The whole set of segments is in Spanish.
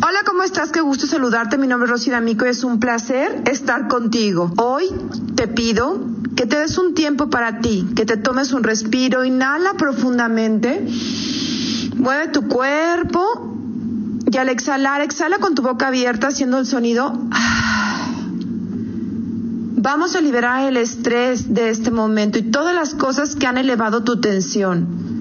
Hola, ¿cómo estás? Qué gusto saludarte. Mi nombre es Rosy D'Amico y es un placer estar contigo. Hoy te pido que te des un tiempo para ti, que te tomes un respiro, inhala profundamente, mueve tu cuerpo y al exhalar, exhala con tu boca abierta haciendo el sonido. Vamos a liberar el estrés de este momento y todas las cosas que han elevado tu tensión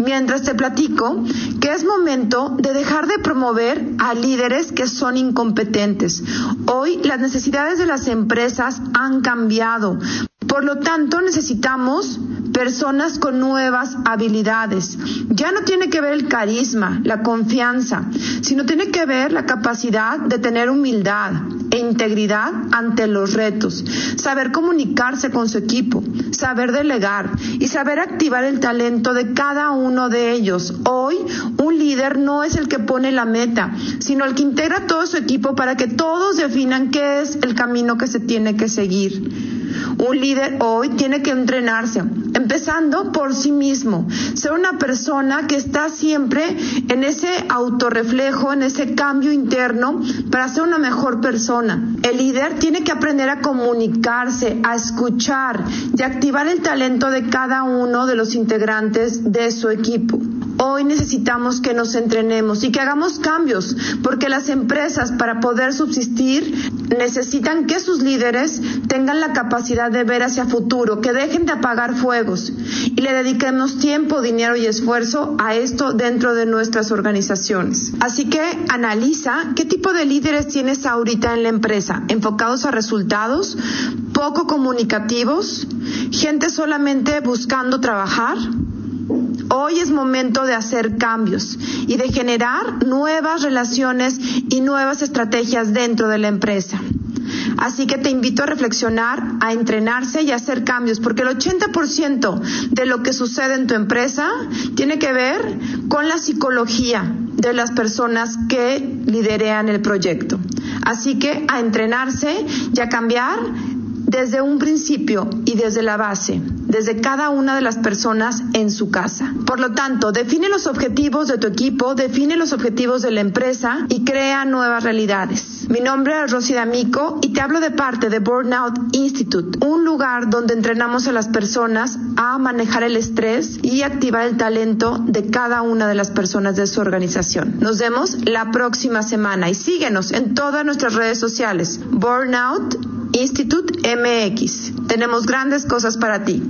mientras te platico que es momento de dejar de promover a líderes que son incompetentes. Hoy las necesidades de las empresas han cambiado. Por lo tanto, necesitamos personas con nuevas habilidades. Ya no tiene que ver el carisma, la confianza, sino tiene que ver la capacidad de tener humildad e integridad ante los retos, saber comunicarse con su equipo, saber delegar y saber activar el talento de cada uno de ellos. Hoy, un líder no es el que pone la meta, sino el que integra todo su equipo para que todos definan qué es el camino que se tiene que seguir. Un líder hoy tiene que entrenarse, empezando por sí mismo, ser una persona que está siempre en ese autorreflejo, en ese cambio interno para ser una mejor persona. El líder tiene que aprender a comunicarse, a escuchar y activar el talento de cada uno de los integrantes de su equipo. Hoy necesitamos que nos entrenemos y que hagamos cambios, porque las empresas para poder subsistir necesitan que sus líderes tengan la capacidad de ver hacia futuro, que dejen de apagar fuegos y le dediquemos tiempo, dinero y esfuerzo a esto dentro de nuestras organizaciones. Así que analiza qué tipo de líderes tienes ahorita en la empresa, enfocados a resultados, poco comunicativos, gente solamente buscando trabajar Hoy es momento de hacer cambios y de generar nuevas relaciones y nuevas estrategias dentro de la empresa. Así que te invito a reflexionar, a entrenarse y a hacer cambios, porque el 80% de lo que sucede en tu empresa tiene que ver con la psicología de las personas que liderean el proyecto. Así que a entrenarse y a cambiar desde un principio y desde la base desde cada una de las personas en su casa. Por lo tanto, define los objetivos de tu equipo, define los objetivos de la empresa y crea nuevas realidades. Mi nombre es Rosy D'Amico y te hablo de parte de Burnout Institute, un lugar donde entrenamos a las personas a manejar el estrés y activar el talento de cada una de las personas de su organización. Nos vemos la próxima semana y síguenos en todas nuestras redes sociales. Burnout Institute MX. Tenemos grandes cosas para ti.